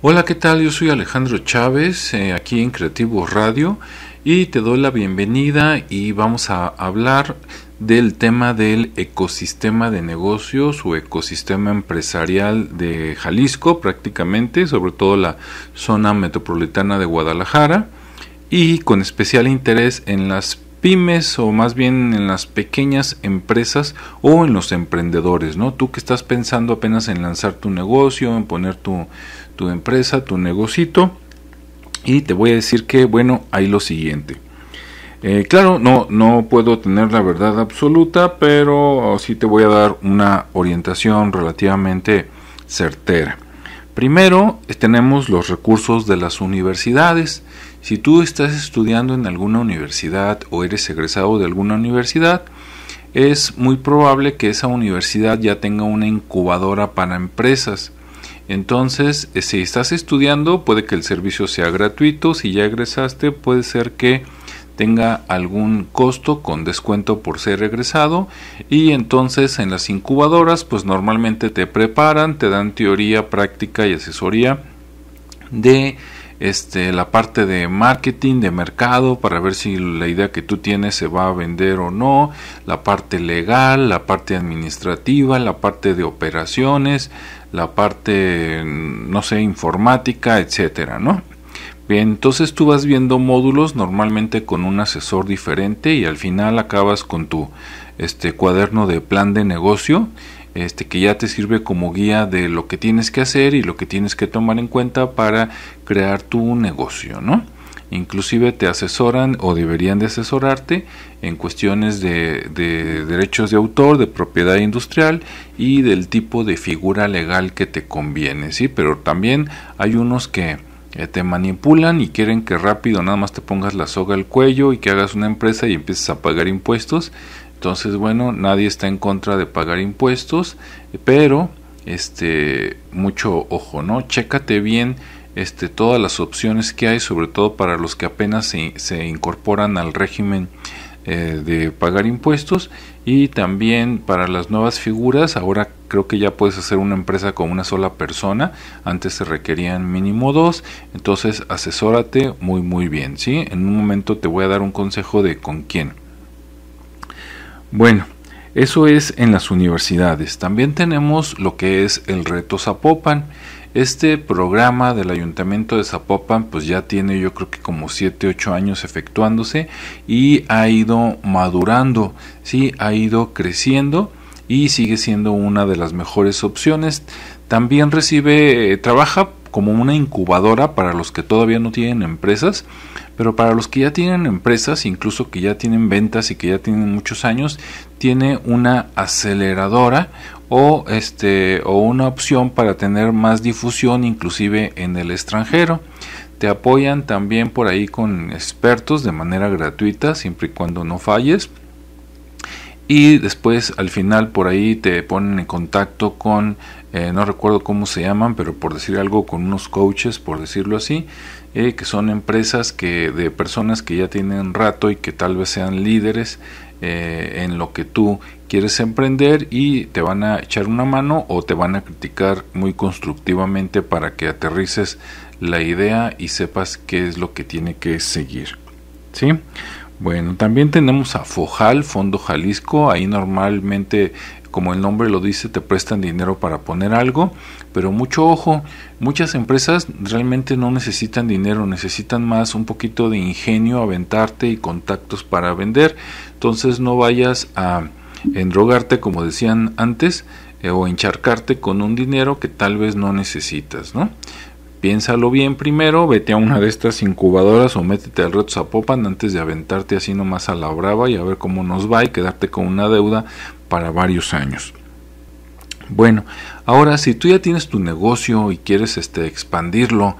Hola, ¿qué tal? Yo soy Alejandro Chávez, eh, aquí en Creativos Radio, y te doy la bienvenida y vamos a hablar del tema del ecosistema de negocios o ecosistema empresarial de Jalisco prácticamente, sobre todo la zona metropolitana de Guadalajara y con especial interés en las pymes o más bien en las pequeñas empresas o en los emprendedores, ¿no? Tú que estás pensando apenas en lanzar tu negocio, en poner tu, tu empresa, tu negocito y te voy a decir que, bueno, hay lo siguiente. Eh, claro, no, no puedo tener la verdad absoluta, pero sí te voy a dar una orientación relativamente certera. Primero tenemos los recursos de las universidades. Si tú estás estudiando en alguna universidad o eres egresado de alguna universidad, es muy probable que esa universidad ya tenga una incubadora para empresas. Entonces, eh, si estás estudiando, puede que el servicio sea gratuito. Si ya egresaste, puede ser que tenga algún costo con descuento por ser egresado y entonces en las incubadoras pues normalmente te preparan, te dan teoría, práctica y asesoría de este, la parte de marketing, de mercado, para ver si la idea que tú tienes se va a vender o no, la parte legal, la parte administrativa, la parte de operaciones, la parte, no sé, informática, etcétera, ¿no? Bien, entonces tú vas viendo módulos normalmente con un asesor diferente y al final acabas con tu este cuaderno de plan de negocio, este que ya te sirve como guía de lo que tienes que hacer y lo que tienes que tomar en cuenta para crear tu negocio, ¿no? Inclusive te asesoran o deberían de asesorarte en cuestiones de, de derechos de autor, de propiedad industrial y del tipo de figura legal que te conviene, ¿sí? Pero también hay unos que te manipulan y quieren que rápido nada más te pongas la soga al cuello y que hagas una empresa y empieces a pagar impuestos. Entonces, bueno, nadie está en contra de pagar impuestos, pero este mucho ojo, ¿no? Chécate bien este todas las opciones que hay, sobre todo para los que apenas se, se incorporan al régimen eh, de pagar impuestos y también para las nuevas figuras ahora creo que ya puedes hacer una empresa con una sola persona antes se requerían mínimo dos entonces asesórate muy muy bien sí en un momento te voy a dar un consejo de con quién. Bueno eso es en las universidades. También tenemos lo que es el reto Zapopan este programa del Ayuntamiento de Zapopan pues ya tiene yo creo que como 7, 8 años efectuándose y ha ido madurando, sí, ha ido creciendo y sigue siendo una de las mejores opciones. También recibe, eh, trabaja como una incubadora para los que todavía no tienen empresas, pero para los que ya tienen empresas, incluso que ya tienen ventas y que ya tienen muchos años, tiene una aceleradora o este o una opción para tener más difusión inclusive en el extranjero. Te apoyan también por ahí con expertos de manera gratuita siempre y cuando no falles. Y después al final por ahí te ponen en contacto con, eh, no recuerdo cómo se llaman, pero por decir algo, con unos coaches, por decirlo así, eh, que son empresas que de personas que ya tienen rato y que tal vez sean líderes eh, en lo que tú quieres emprender y te van a echar una mano o te van a criticar muy constructivamente para que aterrices la idea y sepas qué es lo que tiene que seguir. ¿Sí? Bueno, también tenemos a Fojal, Fondo Jalisco, ahí normalmente como el nombre lo dice, te prestan dinero para poner algo, pero mucho ojo, muchas empresas realmente no necesitan dinero, necesitan más un poquito de ingenio, aventarte y contactos para vender. Entonces no vayas a endrogarte, como decían antes, eh, o encharcarte con un dinero que tal vez no necesitas, ¿no? Piénsalo bien primero, vete a una de estas incubadoras o métete al reto Zapopan antes de aventarte así nomás a la brava y a ver cómo nos va y quedarte con una deuda para varios años. Bueno, ahora si tú ya tienes tu negocio y quieres este, expandirlo,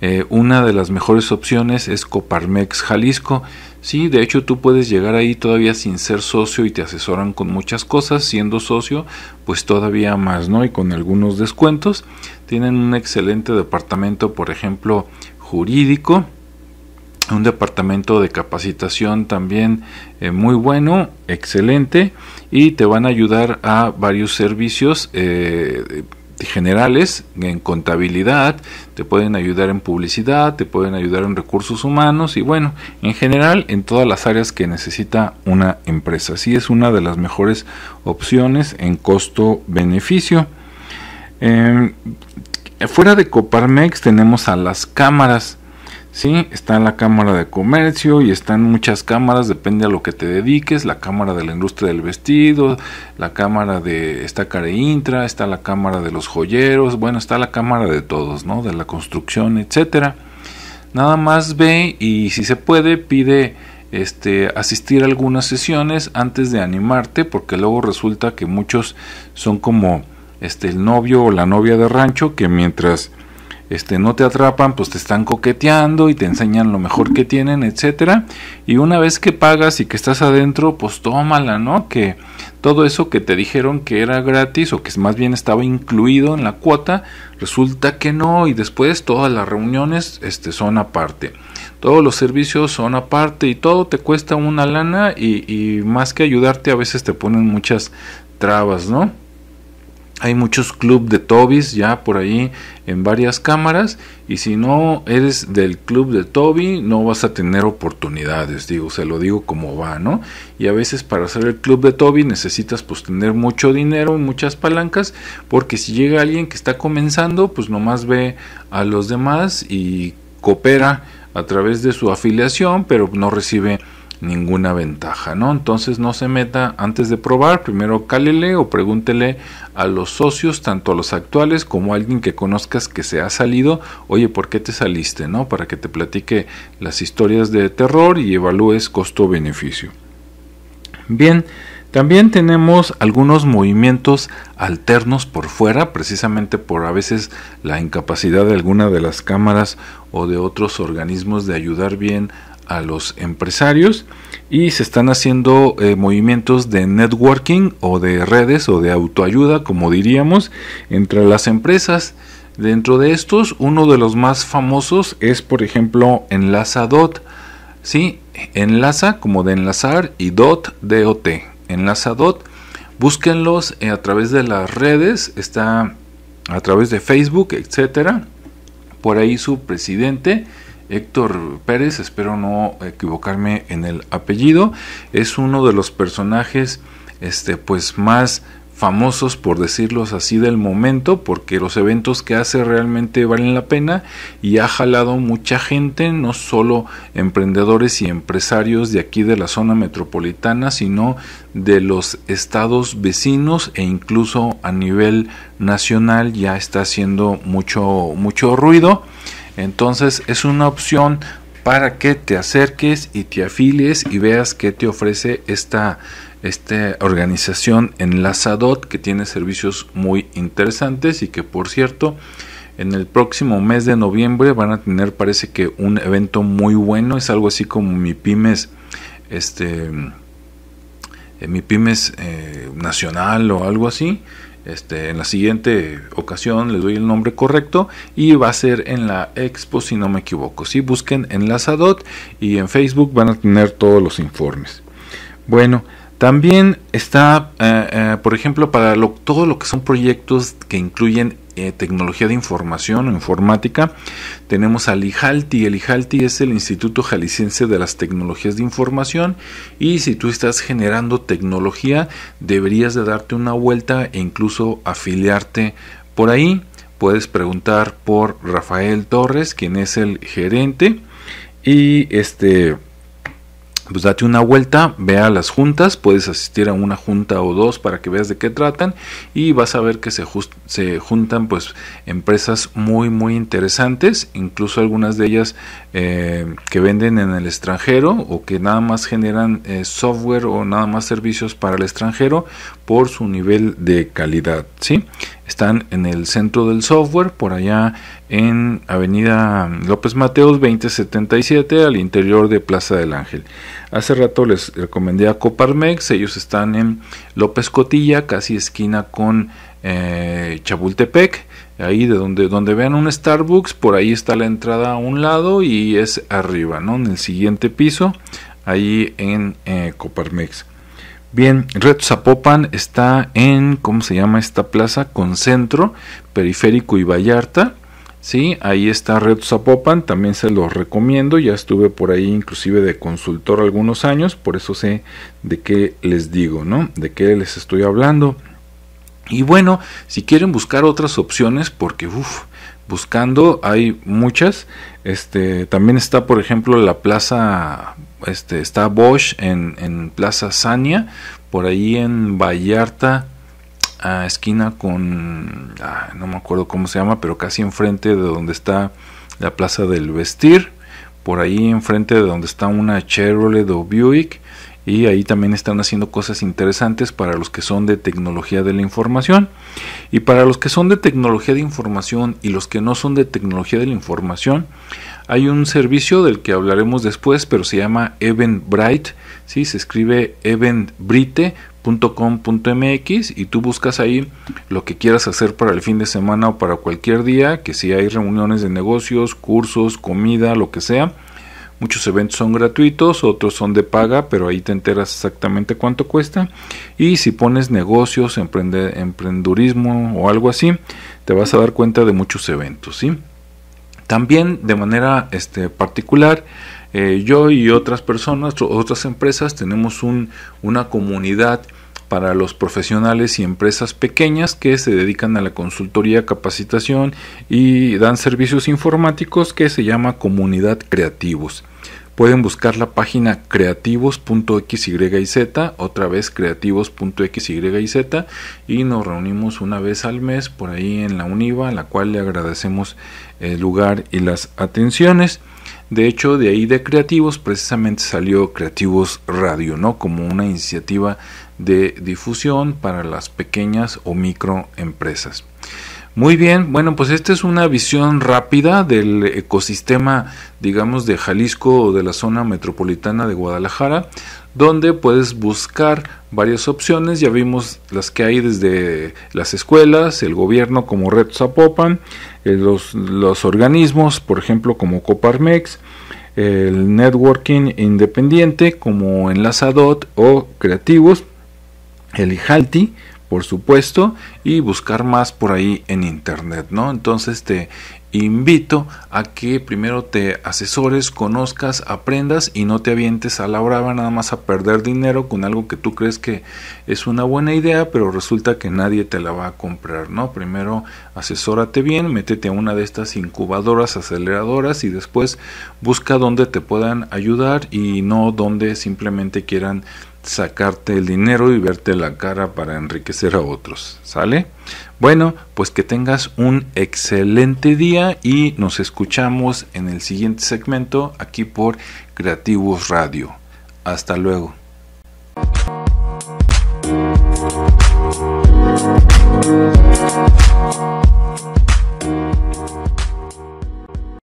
eh, una de las mejores opciones es Coparmex Jalisco. Sí, de hecho tú puedes llegar ahí todavía sin ser socio y te asesoran con muchas cosas. Siendo socio, pues todavía más, ¿no? Y con algunos descuentos. Tienen un excelente departamento, por ejemplo, jurídico un departamento de capacitación también eh, muy bueno, excelente, y te van a ayudar a varios servicios eh, generales en contabilidad, te pueden ayudar en publicidad, te pueden ayudar en recursos humanos y bueno, en general en todas las áreas que necesita una empresa. Así es una de las mejores opciones en costo-beneficio. Em, fuera de Coparmex tenemos a las cámaras. Sí, está la Cámara de Comercio y están muchas cámaras, depende a lo que te dediques, la Cámara de la Industria del Vestido, la Cámara de esta Intra, está la Cámara de los Joyeros, bueno, está la Cámara de todos, ¿no? De la construcción, etcétera. Nada más ve y si se puede pide este asistir a algunas sesiones antes de animarte, porque luego resulta que muchos son como este el novio o la novia de rancho que mientras este, no te atrapan, pues te están coqueteando y te enseñan lo mejor que tienen, etcétera. Y una vez que pagas y que estás adentro, pues tómala, ¿no? Que todo eso que te dijeron que era gratis o que más bien estaba incluido en la cuota, resulta que no y después todas las reuniones este, son aparte. Todos los servicios son aparte y todo te cuesta una lana y, y más que ayudarte a veces te ponen muchas trabas, ¿no? Hay muchos club de Tobis ya por ahí en varias cámaras y si no eres del club de Toby no vas a tener oportunidades, digo, se lo digo como va, ¿no? Y a veces para hacer el club de Toby necesitas pues tener mucho dinero, muchas palancas, porque si llega alguien que está comenzando, pues nomás ve a los demás y coopera a través de su afiliación, pero no recibe ninguna ventaja, ¿no? Entonces no se meta antes de probar, primero cálele o pregúntele a los socios, tanto a los actuales como a alguien que conozcas que se ha salido, oye, ¿por qué te saliste, no? Para que te platique las historias de terror y evalúes costo-beneficio. Bien, también tenemos algunos movimientos alternos por fuera, precisamente por a veces la incapacidad de alguna de las cámaras o de otros organismos de ayudar bien a los empresarios y se están haciendo eh, movimientos de networking o de redes o de autoayuda, como diríamos, entre las empresas. Dentro de estos, uno de los más famosos es, por ejemplo, Enlazadot. ¿sí? Enlaza como de enlazar y dot, DOT. Enlazadot. Búsquenlos eh, a través de las redes, está a través de Facebook, etcétera. Por ahí su presidente Héctor Pérez, espero no equivocarme en el apellido, es uno de los personajes este pues más famosos por decirlos así del momento porque los eventos que hace realmente valen la pena y ha jalado mucha gente no solo emprendedores y empresarios de aquí de la zona metropolitana sino de los estados vecinos e incluso a nivel nacional ya está haciendo mucho mucho ruido entonces es una opción para que te acerques y te afilies y veas qué te ofrece esta, esta organización Enlazadot que tiene servicios muy interesantes y que por cierto en el próximo mes de noviembre van a tener parece que un evento muy bueno. Es algo así como mi pymes este eh, mi pymes eh, nacional o algo así este, en la siguiente ocasión les doy el nombre correcto y va a ser en la expo si no me equivoco. Si busquen en la SADOT y en Facebook van a tener todos los informes. Bueno, también está, eh, eh, por ejemplo, para todo lo que son proyectos que incluyen eh, tecnología de información o informática, tenemos al IJALTI. El IJALTI es el Instituto Jalisciense de las Tecnologías de Información y si tú estás generando tecnología, deberías de darte una vuelta e incluso afiliarte por ahí. Puedes preguntar por Rafael Torres, quien es el gerente. Y este pues date una vuelta, ve a las juntas, puedes asistir a una junta o dos para que veas de qué tratan y vas a ver que se, se juntan pues empresas muy muy interesantes, incluso algunas de ellas eh, que venden en el extranjero o que nada más generan eh, software o nada más servicios para el extranjero por su nivel de calidad, ¿sí? Están en el centro del software, por allá en Avenida López Mateos 2077, al interior de Plaza del Ángel. Hace rato les recomendé a Coparmex, ellos están en López Cotilla, casi esquina con eh, Chapultepec. ahí de donde, donde vean un Starbucks, por ahí está la entrada a un lado y es arriba, ¿no? En el siguiente piso, ahí en eh, Coparmex. Bien, Red Zapopan está en, ¿cómo se llama esta plaza? Con centro, periférico y Vallarta. Sí, ahí está Red Zapopan, también se los recomiendo, ya estuve por ahí inclusive de consultor algunos años, por eso sé de qué les digo, ¿no? De qué les estoy hablando. Y bueno, si quieren buscar otras opciones, porque uff, buscando hay muchas. Este, también está, por ejemplo, la plaza, este, está Bosch en, en Plaza Sania, por ahí en Vallarta, a esquina con, ah, no me acuerdo cómo se llama, pero casi enfrente de donde está la Plaza del Vestir, por ahí enfrente de donde está una Chevrolet o Buick y ahí también están haciendo cosas interesantes para los que son de tecnología de la información y para los que son de tecnología de información y los que no son de tecnología de la información hay un servicio del que hablaremos después pero se llama Eventbrite ¿sí? se escribe eventbrite.com.mx y tú buscas ahí lo que quieras hacer para el fin de semana o para cualquier día que si hay reuniones de negocios cursos comida lo que sea Muchos eventos son gratuitos, otros son de paga, pero ahí te enteras exactamente cuánto cuesta. Y si pones negocios, emprende, emprendurismo o algo así, te vas a dar cuenta de muchos eventos. ¿sí? También de manera este, particular, eh, yo y otras personas, otras empresas, tenemos un, una comunidad para los profesionales y empresas pequeñas que se dedican a la consultoría, capacitación y dan servicios informáticos que se llama Comunidad Creativos. Pueden buscar la página creativos.xyz, otra vez creativos.xyz y nos reunimos una vez al mes por ahí en la UNIVA, a la cual le agradecemos el lugar y las atenciones. De hecho, de ahí de Creativos precisamente salió Creativos Radio, ¿no? Como una iniciativa de difusión para las pequeñas o microempresas. Muy bien, bueno, pues esta es una visión rápida del ecosistema, digamos, de Jalisco o de la zona metropolitana de Guadalajara, donde puedes buscar varias opciones. Ya vimos las que hay desde las escuelas, el gobierno como Red Zapopan, eh, los, los organismos, por ejemplo, como Coparmex, el networking independiente como Enlazadot o Creativos el IJALTI, por supuesto, y buscar más por ahí en internet, ¿no? Entonces te invito a que primero te asesores, conozcas, aprendas y no te avientes a la brava nada más a perder dinero con algo que tú crees que es una buena idea, pero resulta que nadie te la va a comprar, ¿no? Primero asesórate bien, métete a una de estas incubadoras, aceleradoras y después busca donde te puedan ayudar y no donde simplemente quieran sacarte el dinero y verte la cara para enriquecer a otros. ¿Sale? Bueno, pues que tengas un excelente día y nos escuchamos en el siguiente segmento aquí por Creativos Radio. Hasta luego.